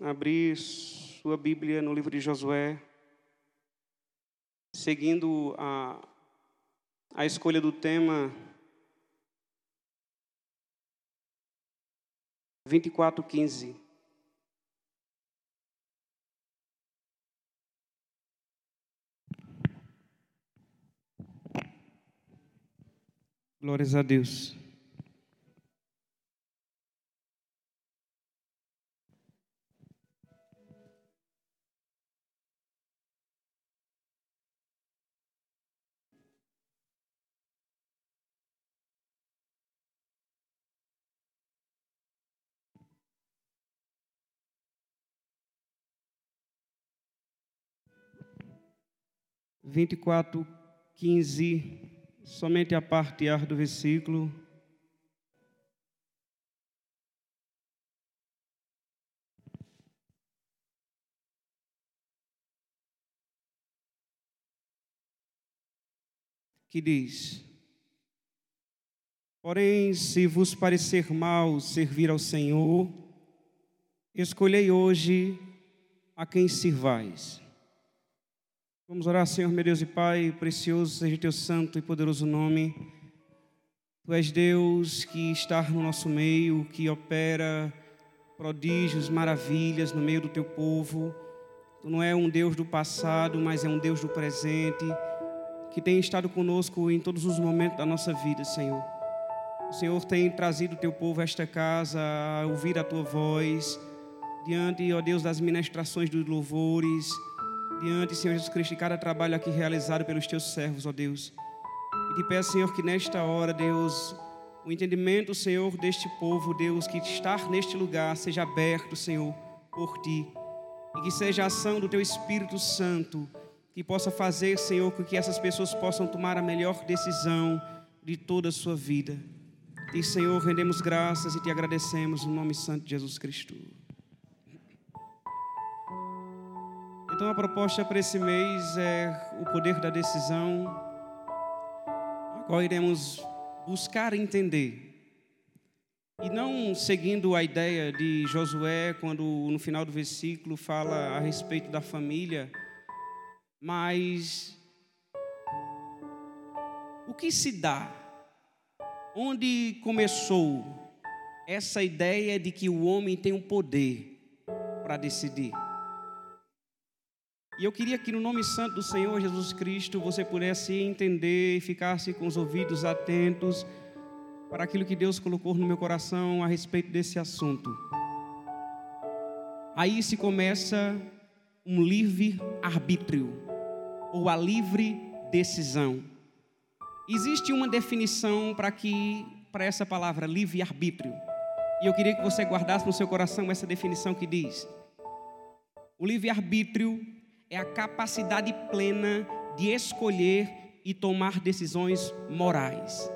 abrir sua Bíblia no livro de Josué, seguindo a, a escolha do tema 24:15. Glórias a Deus. Vinte e quatro, quinze somente a parte A do versículo. Que diz: Porém, se vos parecer mal servir ao Senhor, escolhei hoje a quem sirvais Vamos orar, Senhor, meu Deus e Pai, precioso seja teu santo e poderoso nome. Tu és Deus que está no nosso meio, que opera prodígios, maravilhas no meio do teu povo. Tu não é um Deus do passado, mas é um Deus do presente, que tem estado conosco em todos os momentos da nossa vida, Senhor. O Senhor tem trazido o teu povo a esta casa a ouvir a tua voz, diante, ó Deus, das ministrações dos louvores diante, Senhor Jesus Cristo, de cada trabalho aqui realizado pelos teus servos, ó Deus. E te peço, Senhor, que nesta hora, Deus, o entendimento, Senhor, deste povo, Deus, que estar neste lugar seja aberto, Senhor, por ti. E que seja a ação do teu Espírito Santo que possa fazer, Senhor, com que essas pessoas possam tomar a melhor decisão de toda a sua vida. E, Senhor, rendemos graças e te agradecemos no nome santo de Jesus Cristo. Então a proposta para esse mês é o poder da decisão, a qual iremos buscar entender. E não seguindo a ideia de Josué, quando no final do versículo fala a respeito da família, mas o que se dá? Onde começou essa ideia de que o homem tem um poder para decidir? E eu queria que no nome santo do Senhor Jesus Cristo você pudesse entender e ficasse com os ouvidos atentos para aquilo que Deus colocou no meu coração a respeito desse assunto. Aí se começa um livre arbítrio ou a livre decisão. Existe uma definição para que para essa palavra livre arbítrio. E eu queria que você guardasse no seu coração essa definição que diz: o livre arbítrio é a capacidade plena de escolher e tomar decisões morais,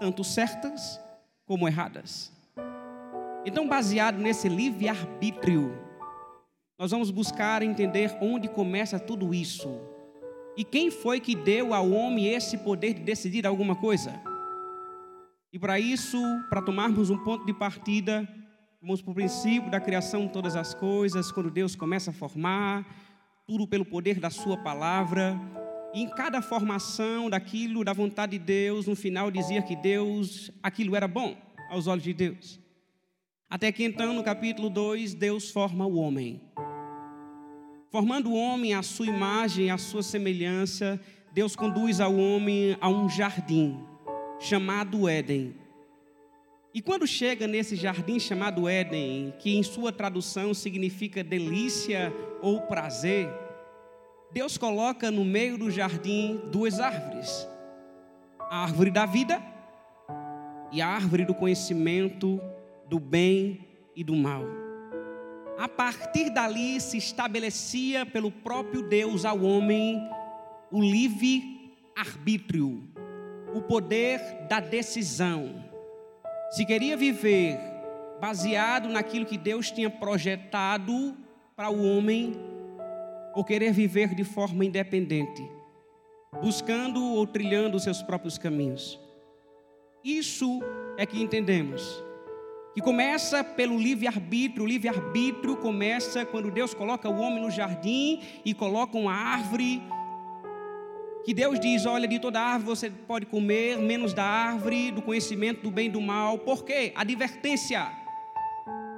tanto certas como erradas. Então, baseado nesse livre-arbítrio, nós vamos buscar entender onde começa tudo isso. E quem foi que deu ao homem esse poder de decidir alguma coisa? E para isso, para tomarmos um ponto de partida, vamos para o princípio da criação de todas as coisas, quando Deus começa a formar, tudo pelo poder da Sua palavra. E em cada formação daquilo, da vontade de Deus, no final dizia que Deus, aquilo era bom aos olhos de Deus. Até que então, no capítulo 2, Deus forma o homem. Formando o homem à sua imagem, à sua semelhança, Deus conduz ao homem a um jardim chamado Éden. E quando chega nesse jardim chamado Éden, que em sua tradução significa delícia ou prazer, Deus coloca no meio do jardim duas árvores: a árvore da vida e a árvore do conhecimento do bem e do mal. A partir dali se estabelecia pelo próprio Deus ao homem o livre arbítrio, o poder da decisão se queria viver baseado naquilo que Deus tinha projetado para o homem, ou querer viver de forma independente, buscando ou trilhando os seus próprios caminhos. Isso é que entendemos que começa pelo livre-arbítrio. O livre-arbítrio começa quando Deus coloca o homem no jardim e coloca uma árvore. Que Deus diz: Olha, de toda árvore você pode comer, menos da árvore do conhecimento do bem e do mal. Por quê? Advertência.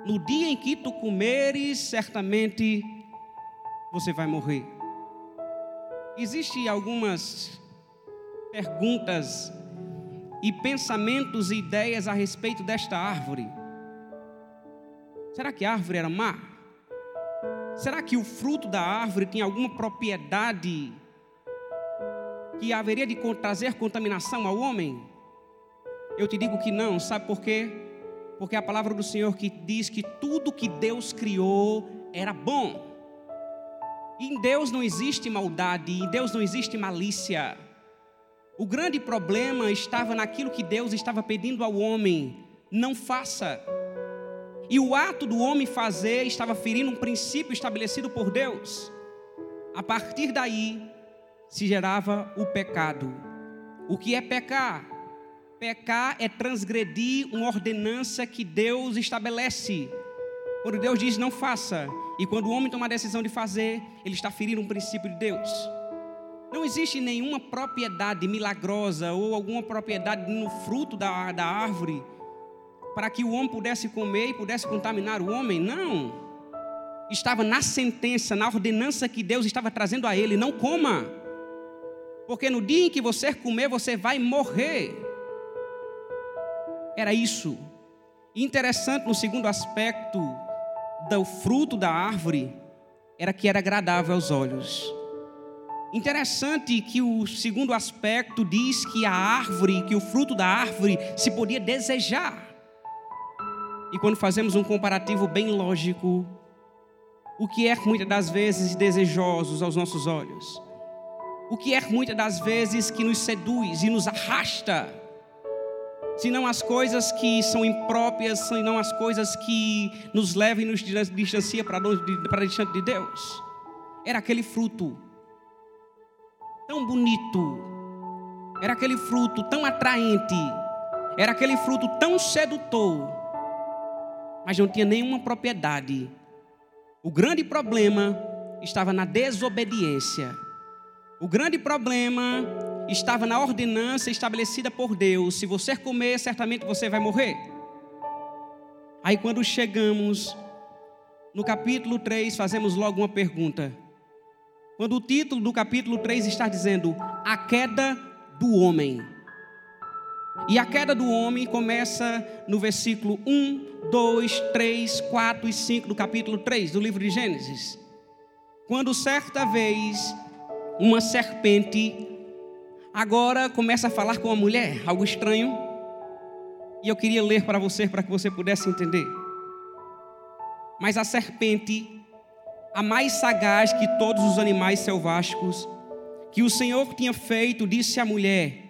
No dia em que tu comeres, certamente você vai morrer. Existem algumas perguntas e pensamentos e ideias a respeito desta árvore. Será que a árvore era má? Será que o fruto da árvore tinha alguma propriedade que haveria de trazer contaminação ao homem? Eu te digo que não, sabe por quê? Porque a palavra do Senhor que diz que tudo que Deus criou era bom. Em Deus não existe maldade, em Deus não existe malícia. O grande problema estava naquilo que Deus estava pedindo ao homem: não faça. E o ato do homem fazer estava ferindo um princípio estabelecido por Deus. A partir daí se gerava o pecado. O que é pecar? Pecar é transgredir uma ordenança que Deus estabelece. Quando Deus diz não faça, e quando o homem toma a decisão de fazer, ele está ferindo um princípio de Deus. Não existe nenhuma propriedade milagrosa ou alguma propriedade no fruto da, da árvore para que o homem pudesse comer e pudesse contaminar o homem. Não. Estava na sentença, na ordenança que Deus estava trazendo a ele: não coma. Porque no dia em que você comer, você vai morrer. Era isso. Interessante no segundo aspecto do fruto da árvore, era que era agradável aos olhos. Interessante que o segundo aspecto diz que a árvore, que o fruto da árvore se podia desejar. E quando fazemos um comparativo bem lógico, o que é muitas das vezes desejosos aos nossos olhos? O que é muitas das vezes que nos seduz e nos arrasta? Senão as coisas que são impróprias, senão as coisas que nos levam e nos distanciam para, para distante de Deus. Era aquele fruto tão bonito, era aquele fruto tão atraente, era aquele fruto tão sedutor, mas não tinha nenhuma propriedade. O grande problema estava na desobediência. O grande problema estava na ordenança estabelecida por Deus: se você comer, certamente você vai morrer. Aí, quando chegamos no capítulo 3, fazemos logo uma pergunta. Quando o título do capítulo 3 está dizendo a queda do homem. E a queda do homem começa no versículo 1, 2, 3, 4 e 5 do capítulo 3 do livro de Gênesis. Quando certa vez uma serpente agora começa a falar com a mulher, algo estranho. E eu queria ler para você para que você pudesse entender. Mas a serpente, a mais sagaz que todos os animais selváticos, que o Senhor tinha feito, disse à mulher: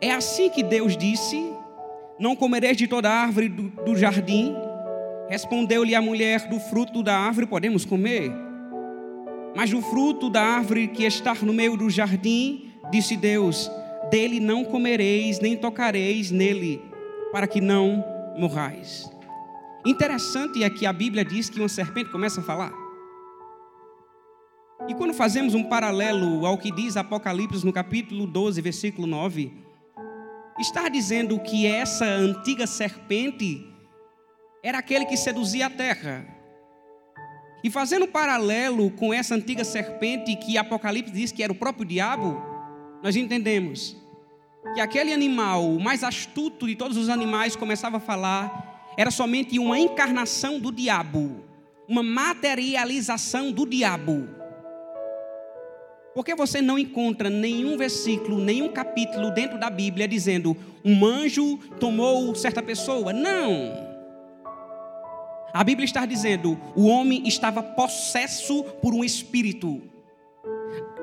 é assim que Deus disse: Não comereis de toda árvore do, do jardim. Respondeu-lhe a mulher: Do fruto da árvore podemos comer. Mas do fruto da árvore que está no meio do jardim, disse Deus: Dele não comereis, nem tocareis nele, para que não morrais. Interessante é que a Bíblia diz que uma serpente começa a falar. E quando fazemos um paralelo ao que diz Apocalipse no capítulo 12, versículo 9, está dizendo que essa antiga serpente era aquele que seduzia a terra. E fazendo um paralelo com essa antiga serpente que Apocalipse diz que era o próprio diabo, nós entendemos que aquele animal, o mais astuto de todos os animais, começava a falar, era somente uma encarnação do diabo, uma materialização do diabo. Porque você não encontra nenhum versículo, nenhum capítulo dentro da Bíblia dizendo um anjo tomou certa pessoa. Não. A Bíblia está dizendo o homem estava possesso por um espírito.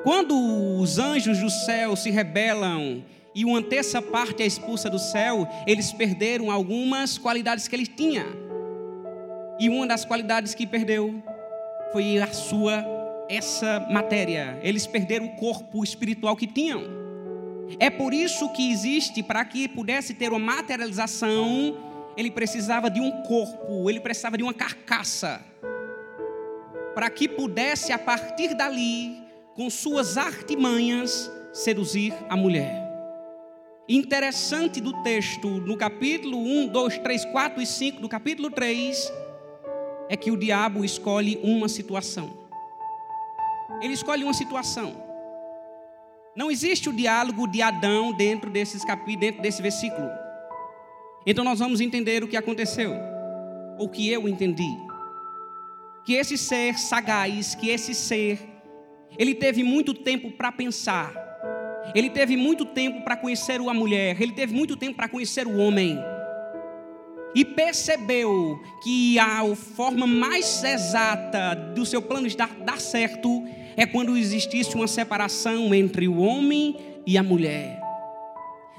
Quando os anjos do céu se rebelam e uma terça parte é expulsa do céu, eles perderam algumas qualidades que eles tinham. E uma das qualidades que perdeu foi a sua essa matéria, eles perderam o corpo espiritual que tinham. É por isso que existe, para que pudesse ter uma materialização, ele precisava de um corpo, ele precisava de uma carcaça, para que pudesse, a partir dali, com suas artimanhas, seduzir a mulher. Interessante do texto, no capítulo 1, 2, 3, 4 e 5 do capítulo 3, é que o diabo escolhe uma situação. Ele escolhe uma situação. Não existe o diálogo de Adão dentro, desses capi, dentro desse versículo. Então nós vamos entender o que aconteceu, ou que eu entendi. Que esse ser sagaz, que esse ser, ele teve muito tempo para pensar, ele teve muito tempo para conhecer a mulher, ele teve muito tempo para conhecer o homem. E percebeu que a forma mais exata do seu plano dar, dar certo é quando existisse uma separação entre o homem e a mulher.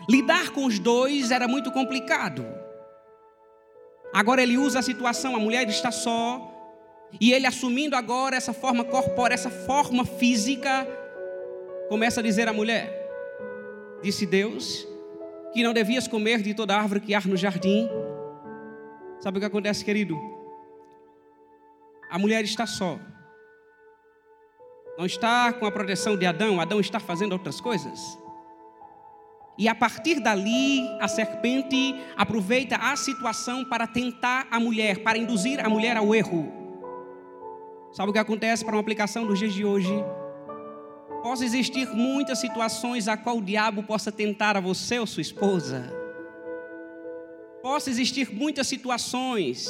Lidar com os dois era muito complicado. Agora ele usa a situação, a mulher está só, e ele assumindo agora essa forma corpórea, essa forma física, começa a dizer à mulher: Disse Deus que não devias comer de toda árvore que há no jardim. Sabe o que acontece, querido? A mulher está só. Não está com a proteção de Adão, Adão está fazendo outras coisas. E a partir dali, a serpente aproveita a situação para tentar a mulher, para induzir a mulher ao erro. Sabe o que acontece para uma aplicação dos dias de hoje? Possa existir muitas situações a qual o diabo possa tentar a você ou sua esposa. Possa existir muitas situações,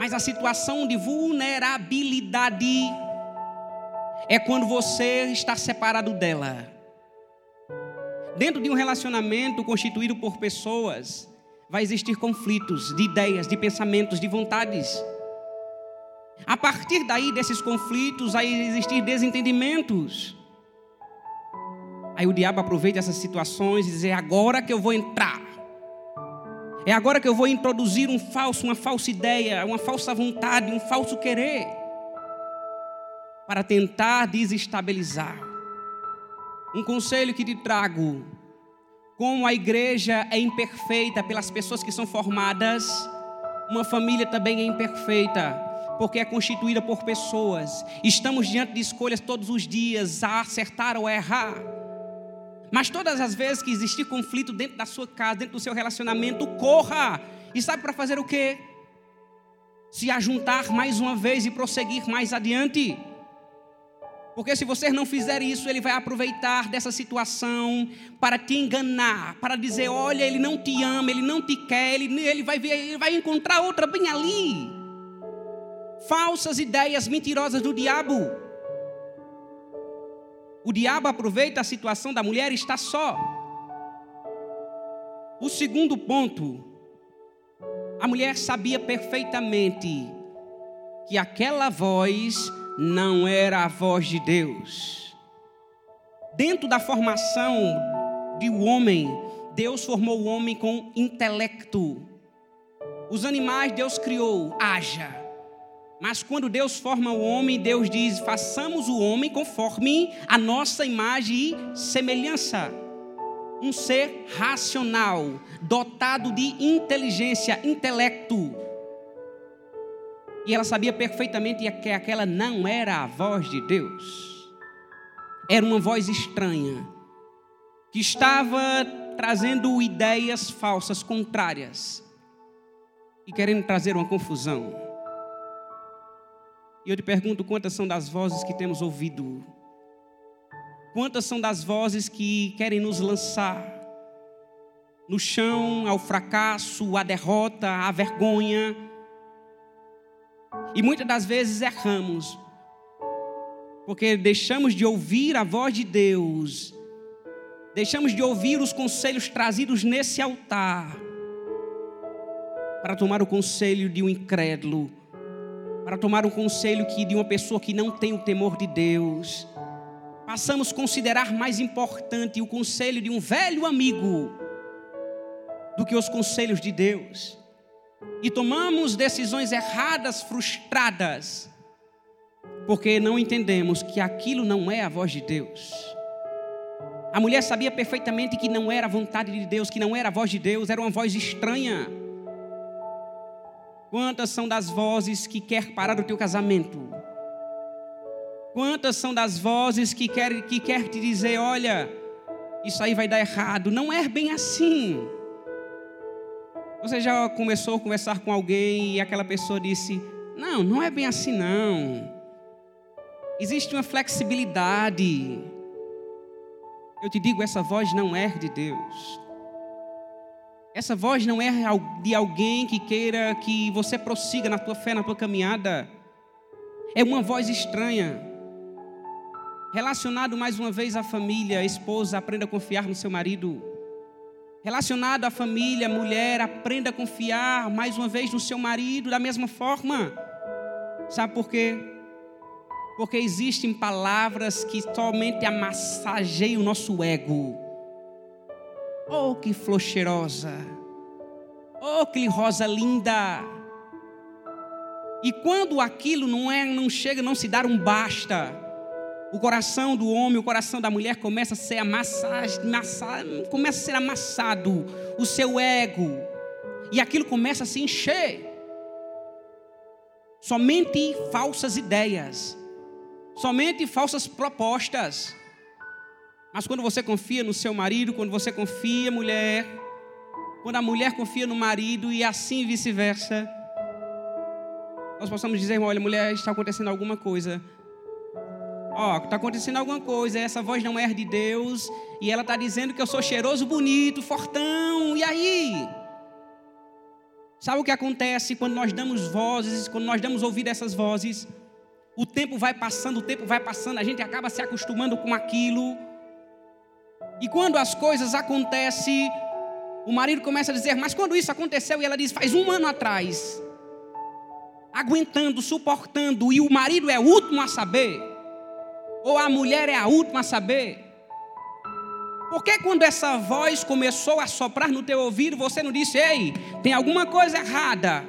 mas a situação de vulnerabilidade é quando você está separado dela. Dentro de um relacionamento constituído por pessoas, vai existir conflitos de ideias, de pensamentos, de vontades. A partir daí desses conflitos, vai existir desentendimentos. Aí o diabo aproveita essas situações e diz: é agora que eu vou entrar. É agora que eu vou introduzir um falso, uma falsa ideia, uma falsa vontade, um falso querer, para tentar desestabilizar. Um conselho que te trago: como a igreja é imperfeita pelas pessoas que são formadas, uma família também é imperfeita, porque é constituída por pessoas. Estamos diante de escolhas todos os dias, a acertar ou a errar. Mas todas as vezes que existir conflito dentro da sua casa, dentro do seu relacionamento, corra. E sabe para fazer o quê? Se ajuntar mais uma vez e prosseguir mais adiante. Porque se você não fizer isso, ele vai aproveitar dessa situação para te enganar, para dizer: olha, ele não te ama, ele não te quer, ele, ele, vai, ver, ele vai encontrar outra bem ali. Falsas ideias mentirosas do diabo. O diabo aproveita a situação da mulher e está só. O segundo ponto, a mulher sabia perfeitamente que aquela voz não era a voz de Deus. Dentro da formação de um homem, Deus formou o homem com intelecto. Os animais Deus criou, haja. Mas quando Deus forma o homem, Deus diz: façamos o homem conforme a nossa imagem e semelhança. Um ser racional, dotado de inteligência, intelecto. E ela sabia perfeitamente que aquela não era a voz de Deus. Era uma voz estranha, que estava trazendo ideias falsas, contrárias, e querendo trazer uma confusão. E eu te pergunto: quantas são das vozes que temos ouvido? Quantas são das vozes que querem nos lançar no chão, ao fracasso, à derrota, à vergonha? E muitas das vezes erramos, porque deixamos de ouvir a voz de Deus, deixamos de ouvir os conselhos trazidos nesse altar, para tomar o conselho de um incrédulo, para tomar o conselho que, de uma pessoa que não tem o temor de Deus. Passamos a considerar mais importante o conselho de um velho amigo do que os conselhos de Deus e tomamos decisões erradas, frustradas, porque não entendemos que aquilo não é a voz de Deus. A mulher sabia perfeitamente que não era a vontade de Deus, que não era a voz de Deus, era uma voz estranha. Quantas são das vozes que quer parar o teu casamento? Quantas são das vozes que quer, que quer te dizer, olha, isso aí vai dar errado? Não é bem assim. Você já começou a conversar com alguém e aquela pessoa disse, não, não é bem assim não. Existe uma flexibilidade. Eu te digo, essa voz não é de Deus. Essa voz não é de alguém que queira que você prossiga na tua fé, na tua caminhada. É uma voz estranha. Relacionado mais uma vez à família, esposa, aprenda a confiar no seu marido. Relacionado à família, mulher, aprenda a confiar mais uma vez no seu marido da mesma forma. Sabe por quê? Porque existem palavras que somente amassageiam o nosso ego. Oh, que flor cheirosa! Oh, que rosa linda! E quando aquilo não é, não chega, não se dar um basta o coração do homem, o coração da mulher começa a ser amassado, começa a ser amassado, o seu ego, e aquilo começa a se encher. Somente falsas ideias, somente falsas propostas. Mas quando você confia no seu marido, quando você confia mulher, quando a mulher confia no marido e assim vice-versa, nós possamos dizer, olha, mulher, está acontecendo alguma coisa Ó, está acontecendo alguma coisa, essa voz não é de Deus, e ela está dizendo que eu sou cheiroso, bonito, fortão, e aí? Sabe o que acontece quando nós damos vozes, quando nós damos ouvido a essas vozes? O tempo vai passando, o tempo vai passando, a gente acaba se acostumando com aquilo. E quando as coisas acontecem, o marido começa a dizer: Mas quando isso aconteceu? E ela diz: Faz um ano atrás. Aguentando, suportando, e o marido é o último a saber. Ou a mulher é a última a saber? Porque quando essa voz começou a soprar no teu ouvido, você não disse, ei, tem alguma coisa errada?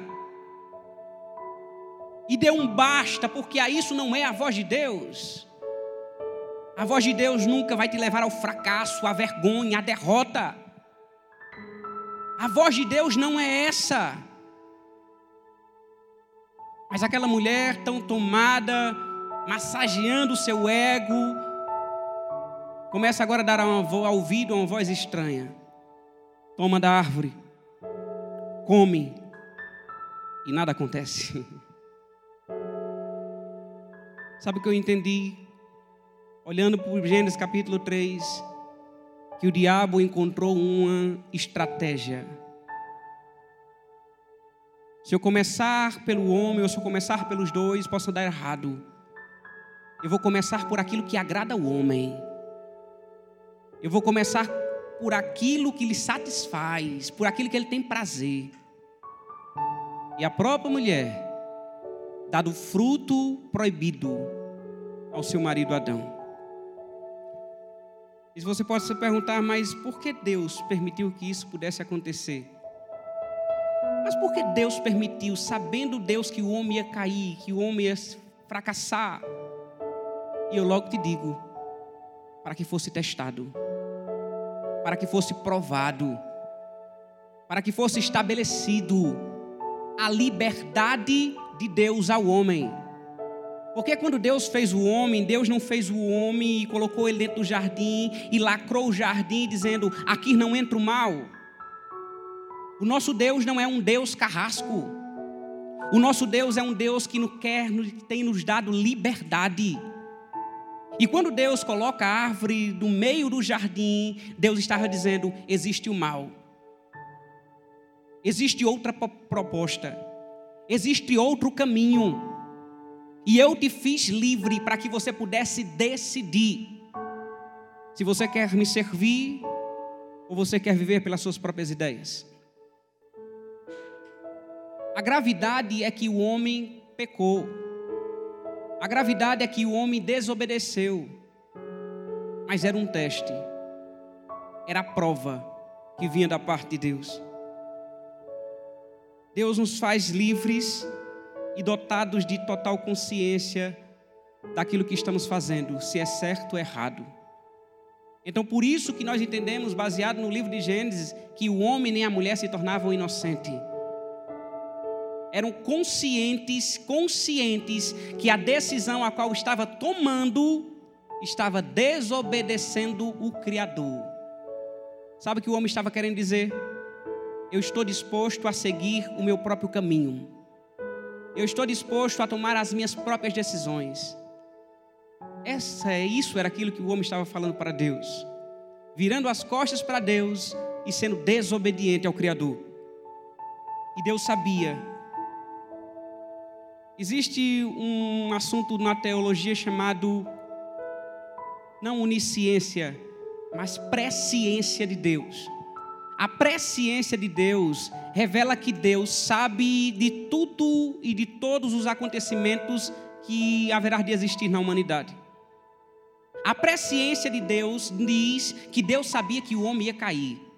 E deu um basta, porque a isso não é a voz de Deus. A voz de Deus nunca vai te levar ao fracasso, à vergonha, à derrota. A voz de Deus não é essa. Mas aquela mulher tão tomada massageando o seu ego. Começa agora a dar ao ouvido uma voz estranha. Toma da árvore, come, e nada acontece. Sabe o que eu entendi? Olhando para o Gênesis capítulo 3, que o diabo encontrou uma estratégia. Se eu começar pelo homem ou se eu começar pelos dois, posso dar errado. Eu vou começar por aquilo que agrada o homem. Eu vou começar por aquilo que lhe satisfaz, por aquilo que ele tem prazer. E a própria mulher, dado o fruto proibido ao seu marido Adão. E você pode se perguntar, mas por que Deus permitiu que isso pudesse acontecer? Mas por que Deus permitiu, sabendo Deus que o homem ia cair, que o homem ia fracassar? E eu logo te digo: para que fosse testado, para que fosse provado, para que fosse estabelecido a liberdade de Deus ao homem. Porque quando Deus fez o homem, Deus não fez o homem e colocou ele dentro do jardim e lacrou o jardim dizendo: aqui não entra o mal. O nosso Deus não é um Deus carrasco. O nosso Deus é um Deus que nos quer, tem nos dado liberdade. E quando Deus coloca a árvore no meio do jardim, Deus estava dizendo: existe o mal. Existe outra proposta. Existe outro caminho. E eu te fiz livre para que você pudesse decidir se você quer me servir ou você quer viver pelas suas próprias ideias. A gravidade é que o homem pecou. A gravidade é que o homem desobedeceu, mas era um teste, era a prova que vinha da parte de Deus. Deus nos faz livres e dotados de total consciência daquilo que estamos fazendo, se é certo ou errado. Então, por isso que nós entendemos, baseado no livro de Gênesis, que o homem nem a mulher se tornavam inocentes. Eram conscientes, conscientes que a decisão a qual estava tomando estava desobedecendo o Criador. Sabe o que o homem estava querendo dizer? Eu estou disposto a seguir o meu próprio caminho. Eu estou disposto a tomar as minhas próprias decisões. Essa é isso era aquilo que o homem estava falando para Deus, virando as costas para Deus e sendo desobediente ao Criador. E Deus sabia. Existe um assunto na teologia chamado não onisciência, mas presciência de Deus. A presciência de Deus revela que Deus sabe de tudo e de todos os acontecimentos que haverá de existir na humanidade. A presciência de Deus diz que Deus sabia que o homem ia cair.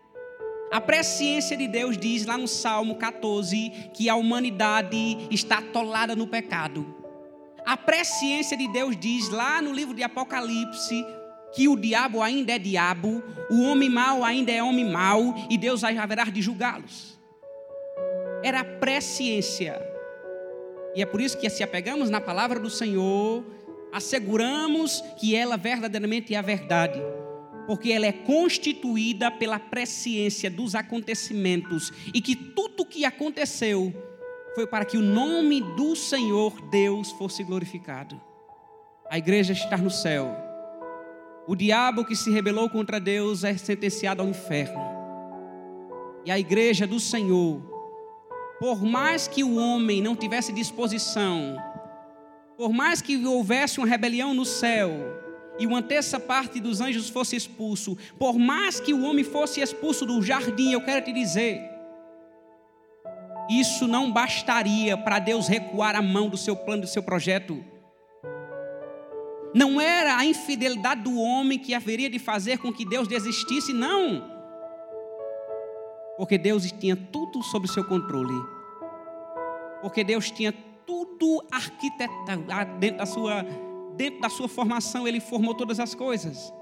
A presciência de Deus diz lá no Salmo 14 que a humanidade está atolada no pecado. A presciência de Deus diz lá no livro de Apocalipse que o diabo ainda é diabo, o homem mau ainda é homem mau e Deus haverá de julgá-los. Era a presciência. E é por isso que se apegamos na palavra do Senhor, asseguramos que ela verdadeiramente é a verdade, porque ela é constituída pela presciência dos acontecimentos e que tudo o que aconteceu foi para que o nome do Senhor Deus fosse glorificado. A igreja está no céu. O diabo que se rebelou contra Deus é sentenciado ao inferno. E a igreja do Senhor, por mais que o homem não tivesse disposição por mais que houvesse uma rebelião no céu, e uma terça parte dos anjos fosse expulso, por mais que o homem fosse expulso do jardim, eu quero te dizer, isso não bastaria para Deus recuar a mão do seu plano, do seu projeto. Não era a infidelidade do homem que haveria de fazer com que Deus desistisse, não. Porque Deus tinha tudo sob seu controle. Porque Deus tinha tudo arquitetado dentro da sua dentro da sua formação, ele formou todas as coisas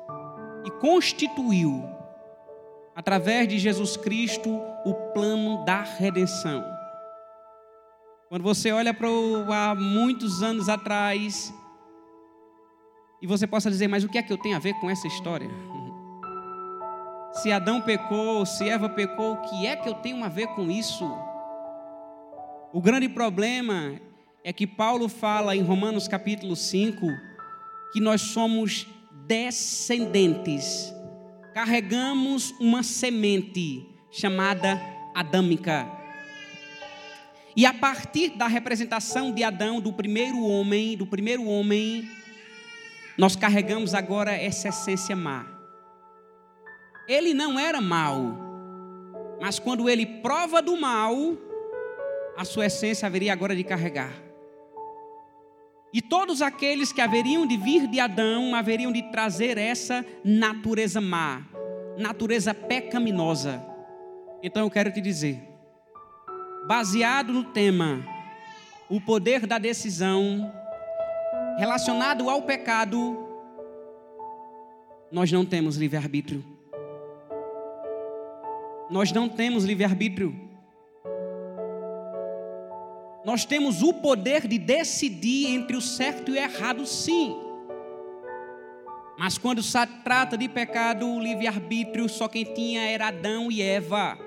e constituiu através de Jesus Cristo o plano da redenção. Quando você olha para há muitos anos atrás e você possa dizer, mas o que é que eu tenho a ver com essa história? Se Adão pecou, se Eva pecou, o que é que eu tenho a ver com isso? O grande problema é que Paulo fala em Romanos capítulo 5 que nós somos descendentes, carregamos uma semente chamada adâmica. E a partir da representação de Adão, do primeiro homem, do primeiro homem, nós carregamos agora essa essência má. Ele não era mau, mas quando ele prova do mal, a sua essência haveria agora de carregar. E todos aqueles que haveriam de vir de Adão haveriam de trazer essa natureza má, natureza pecaminosa. Então eu quero te dizer, baseado no tema, o poder da decisão relacionado ao pecado, nós não temos livre-arbítrio. Nós não temos livre-arbítrio. Nós temos o poder de decidir entre o certo e o errado, sim. Mas quando se trata de pecado, o livre-arbítrio, só quem tinha era Adão e Eva.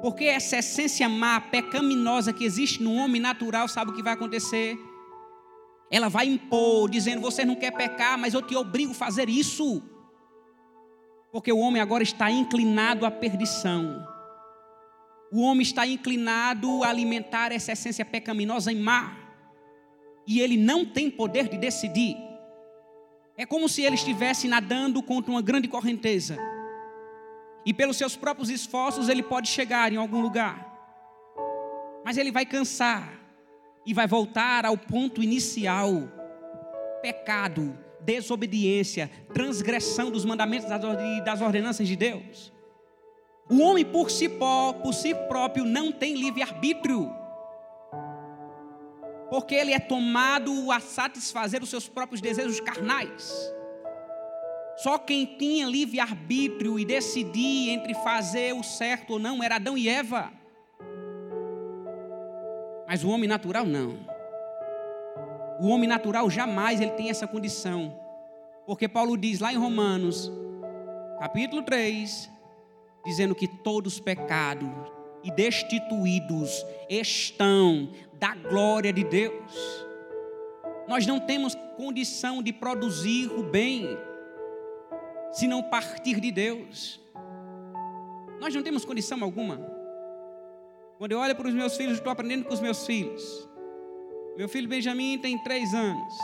Porque essa essência má, pecaminosa que existe no homem natural, sabe o que vai acontecer? Ela vai impor, dizendo: Você não quer pecar, mas eu te obrigo a fazer isso. Porque o homem agora está inclinado à perdição. O homem está inclinado a alimentar essa essência pecaminosa em mar. E ele não tem poder de decidir. É como se ele estivesse nadando contra uma grande correnteza. E pelos seus próprios esforços ele pode chegar em algum lugar. Mas ele vai cansar e vai voltar ao ponto inicial: pecado, desobediência, transgressão dos mandamentos e das ordenanças de Deus. O homem por si, por si próprio não tem livre-arbítrio. Porque ele é tomado a satisfazer os seus próprios desejos carnais. Só quem tinha livre-arbítrio e decidir entre fazer o certo ou não era Adão e Eva. Mas o homem natural não. O homem natural jamais ele tem essa condição. Porque Paulo diz lá em Romanos, capítulo 3, dizendo que todos pecados e destituídos estão da glória de Deus. Nós não temos condição de produzir o bem se não partir de Deus. Nós não temos condição alguma. Quando eu olho para os meus filhos, estou aprendendo com os meus filhos. Meu filho Benjamin tem três anos.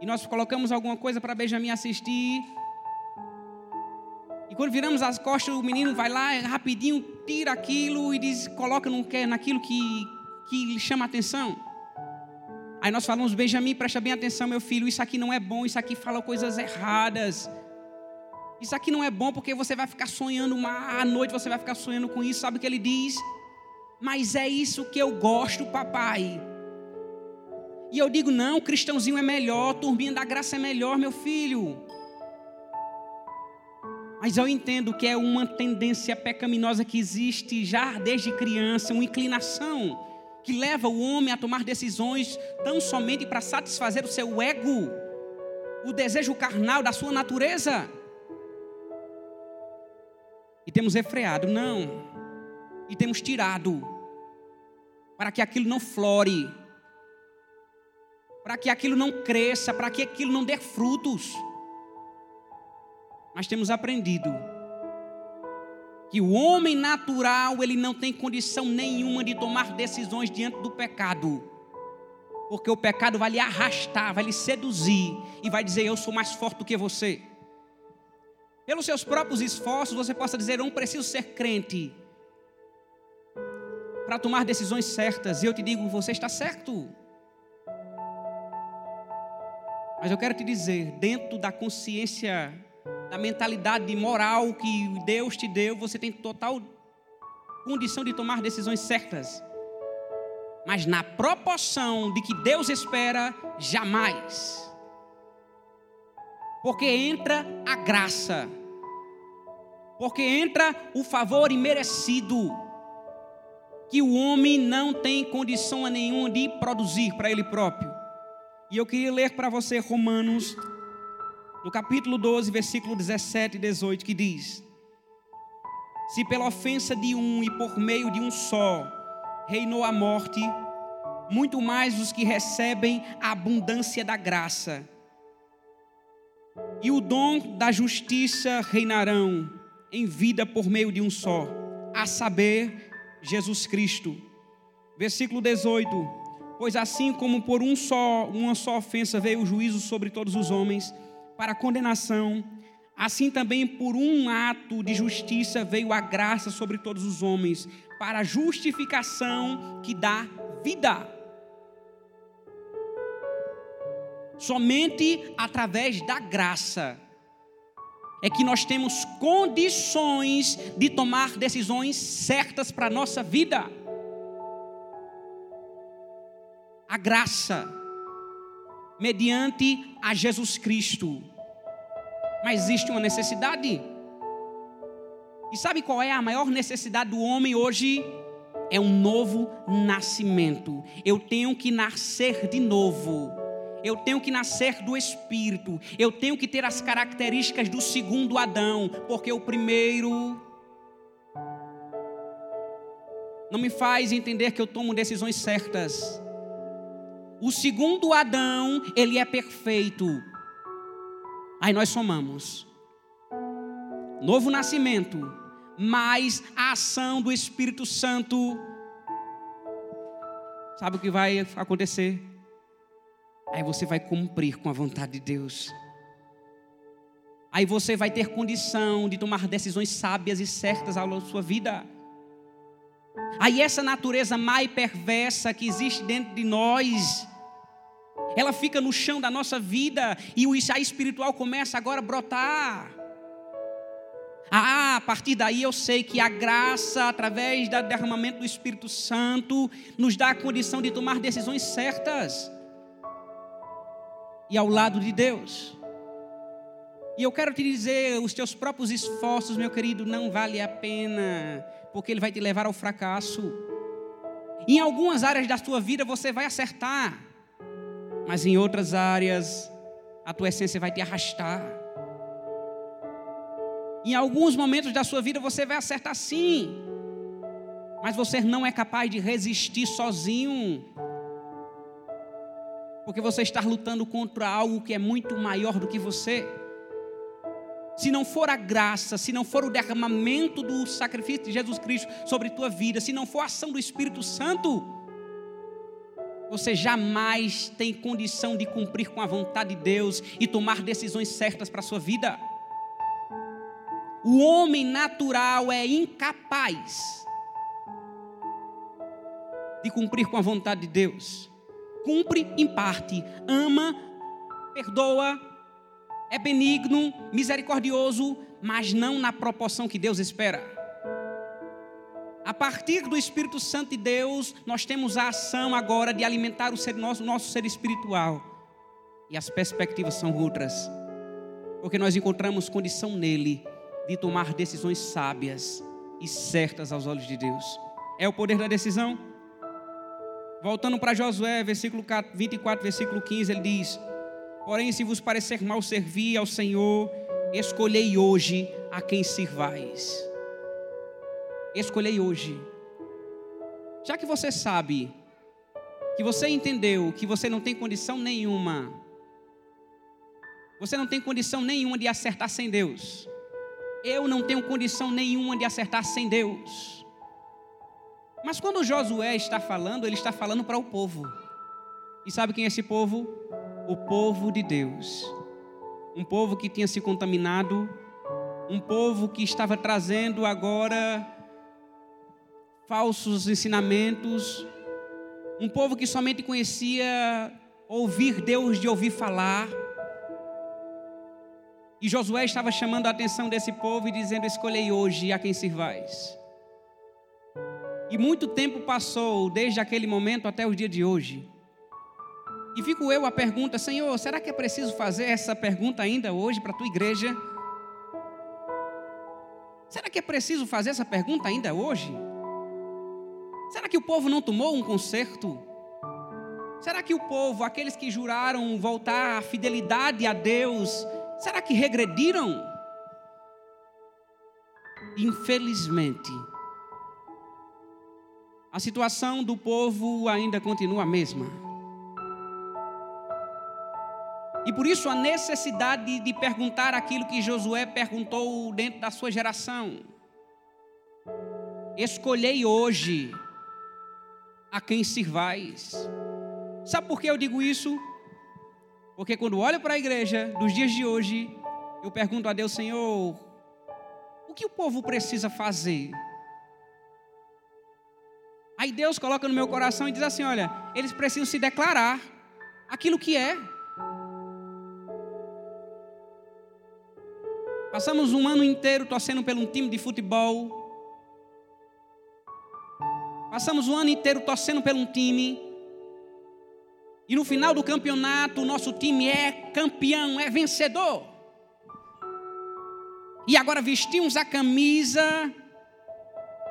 E nós colocamos alguma coisa para Benjamin assistir. Quando viramos as costas, o menino vai lá, rapidinho, tira aquilo e diz, coloca naquilo que, que lhe chama a atenção. Aí nós falamos, Benjamin, presta bem atenção, meu filho, isso aqui não é bom, isso aqui fala coisas erradas. Isso aqui não é bom porque você vai ficar sonhando uma à noite, você vai ficar sonhando com isso. Sabe o que ele diz? Mas é isso que eu gosto, papai. E eu digo: não, cristãozinho é melhor, turminha da graça é melhor, meu filho. Mas eu entendo que é uma tendência pecaminosa que existe já desde criança, uma inclinação que leva o homem a tomar decisões tão somente para satisfazer o seu ego, o desejo carnal da sua natureza. E temos refreado, não. E temos tirado, para que aquilo não flore, para que aquilo não cresça, para que aquilo não dê frutos. Mas temos aprendido que o homem natural ele não tem condição nenhuma de tomar decisões diante do pecado. Porque o pecado vai lhe arrastar, vai lhe seduzir e vai dizer eu sou mais forte do que você. Pelos seus próprios esforços, você possa dizer eu não preciso ser crente para tomar decisões certas. E eu te digo, você está certo. Mas eu quero te dizer, dentro da consciência da mentalidade moral que Deus te deu, você tem total condição de tomar decisões certas. Mas na proporção de que Deus espera, jamais. Porque entra a graça. Porque entra o favor imerecido que o homem não tem condição nenhuma de produzir para ele próprio. E eu queria ler para você Romanos no capítulo 12, versículo 17 e 18, que diz: Se pela ofensa de um e por meio de um só reinou a morte, muito mais os que recebem a abundância da graça e o dom da justiça reinarão em vida por meio de um só, a saber, Jesus Cristo. Versículo 18: Pois assim como por um só, uma só ofensa veio o juízo sobre todos os homens, para condenação, assim também por um ato de justiça veio a graça sobre todos os homens, para justificação que dá vida. Somente através da graça é que nós temos condições de tomar decisões certas para a nossa vida. A graça mediante a Jesus Cristo. Mas existe uma necessidade. E sabe qual é a maior necessidade do homem hoje? É um novo nascimento. Eu tenho que nascer de novo. Eu tenho que nascer do Espírito. Eu tenho que ter as características do segundo Adão. Porque o primeiro não me faz entender que eu tomo decisões certas. O segundo Adão, ele é perfeito. Aí nós somamos. Novo nascimento, mais a ação do Espírito Santo. Sabe o que vai acontecer? Aí você vai cumprir com a vontade de Deus. Aí você vai ter condição de tomar decisões sábias e certas ao longo da sua vida. Aí essa natureza má e perversa que existe dentro de nós, ela fica no chão da nossa vida e o a espiritual começa agora a brotar. Ah, a partir daí eu sei que a graça, através do derramamento do Espírito Santo, nos dá a condição de tomar decisões certas. E ao lado de Deus. E eu quero te dizer, os teus próprios esforços, meu querido, não vale a pena, porque ele vai te levar ao fracasso. Em algumas áreas da tua vida você vai acertar, mas em outras áreas a tua essência vai te arrastar. Em alguns momentos da sua vida você vai acertar sim, mas você não é capaz de resistir sozinho porque você está lutando contra algo que é muito maior do que você. Se não for a graça, se não for o derramamento do sacrifício de Jesus Cristo sobre tua vida, se não for a ação do Espírito Santo, você jamais tem condição de cumprir com a vontade de Deus e tomar decisões certas para a sua vida. O homem natural é incapaz de cumprir com a vontade de Deus cumpre em parte, ama, perdoa, é benigno, misericordioso, mas não na proporção que Deus espera. A partir do Espírito Santo de Deus, nós temos a ação agora de alimentar o ser nosso, o nosso ser espiritual. E as perspectivas são outras. Porque nós encontramos condição nele de tomar decisões sábias e certas aos olhos de Deus. É o poder da decisão? Voltando para Josué, versículo 24, versículo 15, ele diz: Porém, se vos parecer mal servir ao Senhor, escolhei hoje a quem sirvais. Escolhei hoje. Já que você sabe, que você entendeu que você não tem condição nenhuma, você não tem condição nenhuma de acertar sem Deus. Eu não tenho condição nenhuma de acertar sem Deus. Mas quando Josué está falando, ele está falando para o povo. E sabe quem é esse povo? O povo de Deus. Um povo que tinha se contaminado, um povo que estava trazendo agora falsos ensinamentos, um povo que somente conhecia ouvir Deus de ouvir falar. E Josué estava chamando a atenção desse povo e dizendo: Escolhei hoje a quem sirvais. E muito tempo passou desde aquele momento até o dia de hoje. E fico eu a pergunta, Senhor, será que é preciso fazer essa pergunta ainda hoje para a tua igreja? Será que é preciso fazer essa pergunta ainda hoje? Será que o povo não tomou um concerto? Será que o povo, aqueles que juraram voltar à fidelidade a Deus, será que regrediram? Infelizmente, a situação do povo ainda continua a mesma. E por isso a necessidade de perguntar aquilo que Josué perguntou dentro da sua geração. Escolhei hoje a quem sirvais. Sabe por que eu digo isso? Porque quando olho para a igreja dos dias de hoje, eu pergunto a Deus, Senhor, o que o povo precisa fazer Aí Deus coloca no meu coração e diz assim: olha, eles precisam se declarar aquilo que é. Passamos um ano inteiro torcendo pelo um time de futebol. Passamos um ano inteiro torcendo pelo um time. E no final do campeonato, o nosso time é campeão, é vencedor. E agora vestimos a camisa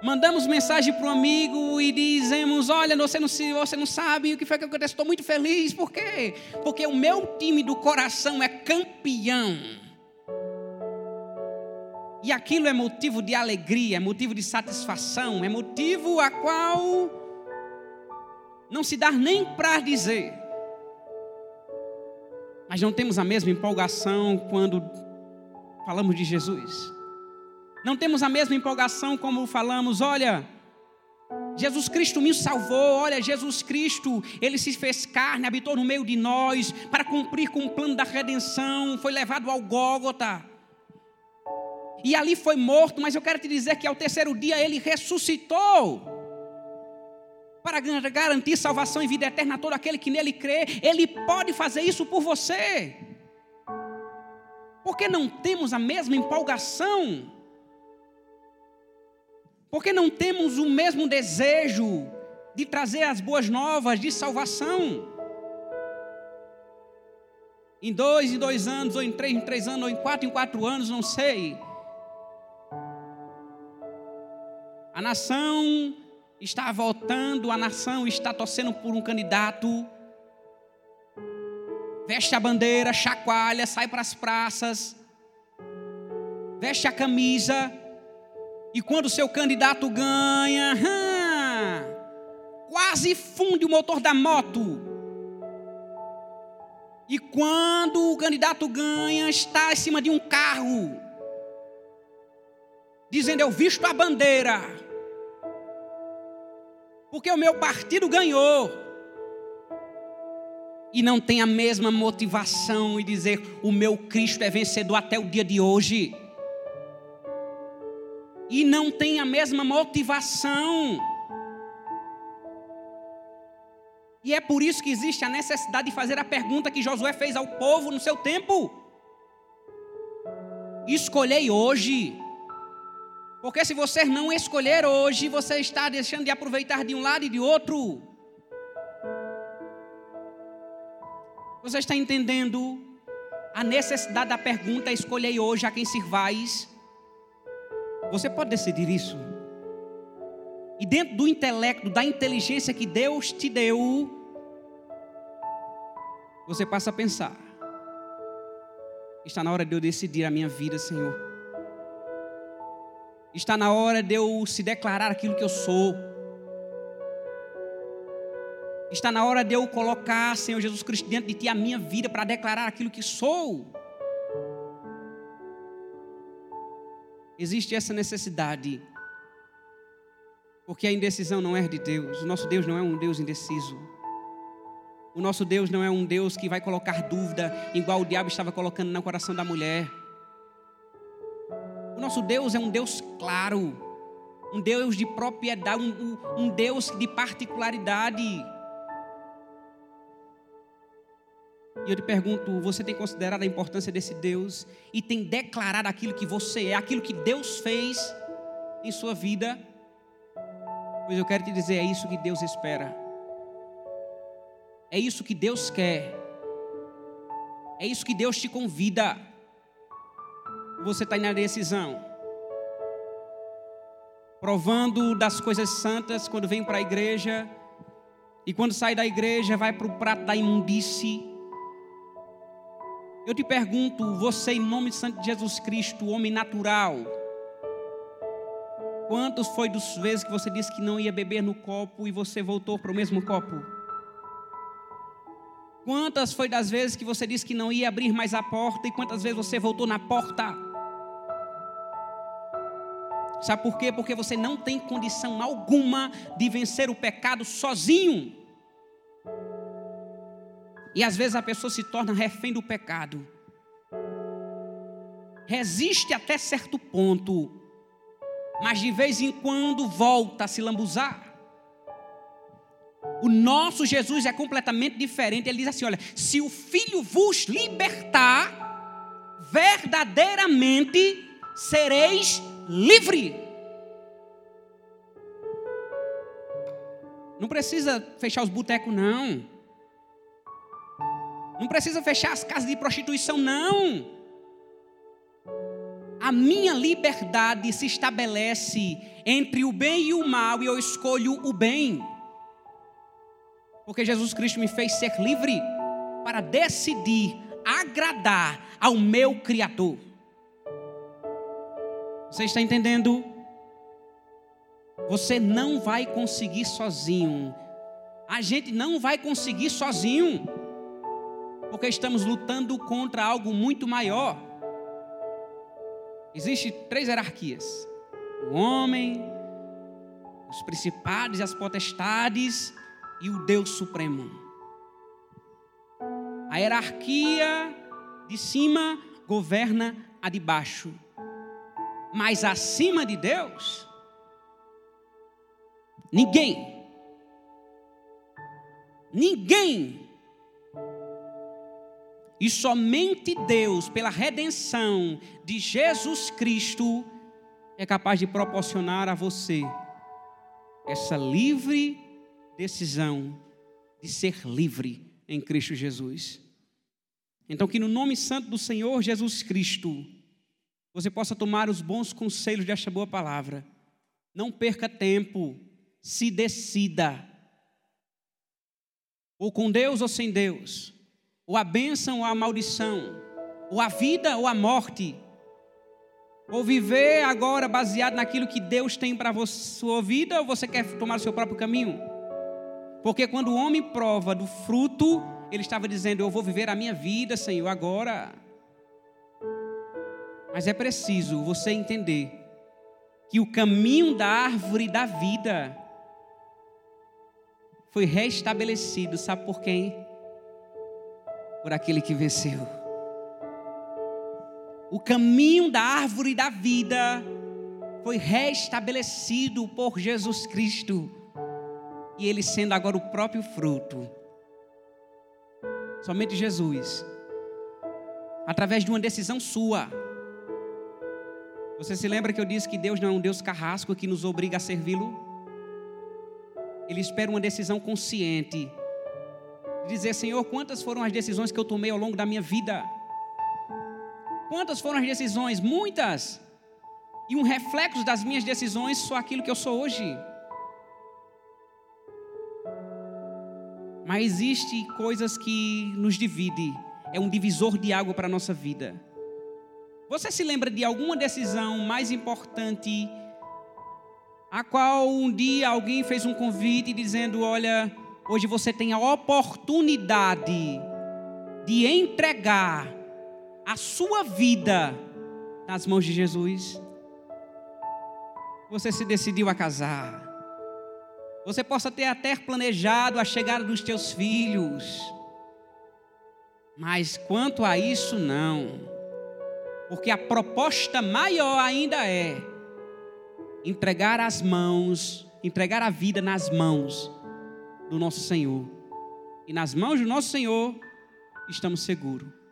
Mandamos mensagem para um amigo e dizemos: Olha, você não, você não sabe o que foi que aconteceu. Estou muito feliz. Por quê? Porque o meu time do coração é campeão. E aquilo é motivo de alegria, é motivo de satisfação, é motivo a qual não se dá nem para dizer. Mas não temos a mesma empolgação quando falamos de Jesus. Não temos a mesma empolgação como falamos, olha, Jesus Cristo me salvou, olha, Jesus Cristo, ele se fez carne, habitou no meio de nós para cumprir com o plano da redenção, foi levado ao Gólgota. E ali foi morto, mas eu quero te dizer que ao terceiro dia ele ressuscitou. Para garantir salvação e vida eterna a todo aquele que nele crê, ele pode fazer isso por você. Porque não temos a mesma empolgação porque não temos o mesmo desejo de trazer as boas novas de salvação. em dois em dois anos, ou em três em três anos, ou em quatro em quatro anos, não sei. A nação está votando, a nação está torcendo por um candidato, veste a bandeira, chacoalha, sai para as praças, veste a camisa, e quando seu candidato ganha, hum, quase funde o motor da moto. E quando o candidato ganha, está em cima de um carro, dizendo: Eu visto a bandeira porque o meu partido ganhou. E não tem a mesma motivação e dizer: o meu Cristo é vencedor até o dia de hoje. E não tem a mesma motivação. E é por isso que existe a necessidade de fazer a pergunta que Josué fez ao povo no seu tempo: Escolhei hoje porque se você não escolher hoje, você está deixando de aproveitar de um lado e de outro. Você está entendendo a necessidade da pergunta: escolhei hoje a quem sirvais? Você pode decidir isso. E dentro do intelecto, da inteligência que Deus te deu, você passa a pensar: está na hora de eu decidir a minha vida, Senhor. Está na hora de eu se declarar aquilo que eu sou. Está na hora de eu colocar, Senhor Jesus Cristo, diante de Ti a minha vida para declarar aquilo que sou. Existe essa necessidade. Porque a indecisão não é de Deus. O nosso Deus não é um Deus indeciso. O nosso Deus não é um Deus que vai colocar dúvida, igual o diabo estava colocando no coração da mulher. Nosso Deus é um Deus claro, um Deus de propriedade, um, um Deus de particularidade. E eu te pergunto: você tem considerado a importância desse Deus e tem declarado aquilo que você é, aquilo que Deus fez em sua vida? Pois eu quero te dizer: é isso que Deus espera, é isso que Deus quer, é isso que Deus te convida você está na decisão. Provando das coisas santas quando vem para a igreja. E quando sai da igreja, vai para o prato da imundície. Eu te pergunto, você, em nome de Santo Jesus Cristo, homem natural, quantos foi das vezes que você disse que não ia beber no copo e você voltou para o mesmo copo? Quantas foi das vezes que você disse que não ia abrir mais a porta e quantas vezes você voltou na porta? Sabe por quê? Porque você não tem condição alguma de vencer o pecado sozinho. E às vezes a pessoa se torna refém do pecado. Resiste até certo ponto, mas de vez em quando volta a se lambuzar. O nosso Jesus é completamente diferente. Ele diz assim: olha, se o Filho vos libertar, verdadeiramente sereis livre. Não precisa fechar os botecos, não. Não precisa fechar as casas de prostituição, não. A minha liberdade se estabelece entre o bem e o mal, e eu escolho o bem. Porque Jesus Cristo me fez ser livre para decidir agradar ao meu Criador. Você está entendendo? Você não vai conseguir sozinho. A gente não vai conseguir sozinho. Porque estamos lutando contra algo muito maior. Existem três hierarquias: o homem, os principados e as potestades e o Deus Supremo. A hierarquia de cima governa a de baixo mas acima de Deus, ninguém, ninguém, e somente Deus, pela redenção de Jesus Cristo, é capaz de proporcionar a você essa livre decisão de ser livre em Cristo Jesus. Então, que no nome santo do Senhor Jesus Cristo, você possa tomar os bons conselhos desta boa palavra. Não perca tempo, se decida. Ou com Deus ou sem Deus, ou a bênção ou a maldição, ou a vida ou a morte, ou viver agora baseado naquilo que Deus tem para a sua vida, ou você quer tomar o seu próprio caminho? Porque quando o homem prova do fruto, ele estava dizendo: Eu vou viver a minha vida, Senhor, agora. Mas é preciso você entender que o caminho da árvore da vida foi restabelecido, sabe por quem? Por aquele que venceu. O caminho da árvore da vida foi restabelecido por Jesus Cristo e ele sendo agora o próprio fruto. Somente Jesus, através de uma decisão sua. Você se lembra que eu disse que Deus não é um Deus carrasco que nos obriga a servi-lo? Ele espera uma decisão consciente. Dizer, Senhor, quantas foram as decisões que eu tomei ao longo da minha vida? Quantas foram as decisões? Muitas. E um reflexo das minhas decisões sou aquilo que eu sou hoje. Mas existe coisas que nos divide, é um divisor de água para a nossa vida. Você se lembra de alguma decisão mais importante a qual um dia alguém fez um convite dizendo: "Olha, hoje você tem a oportunidade de entregar a sua vida nas mãos de Jesus?" Você se decidiu a casar. Você possa ter até planejado a chegada dos teus filhos. Mas quanto a isso, não. Porque a proposta maior ainda é entregar as mãos, entregar a vida nas mãos do nosso Senhor. E nas mãos do nosso Senhor estamos seguros.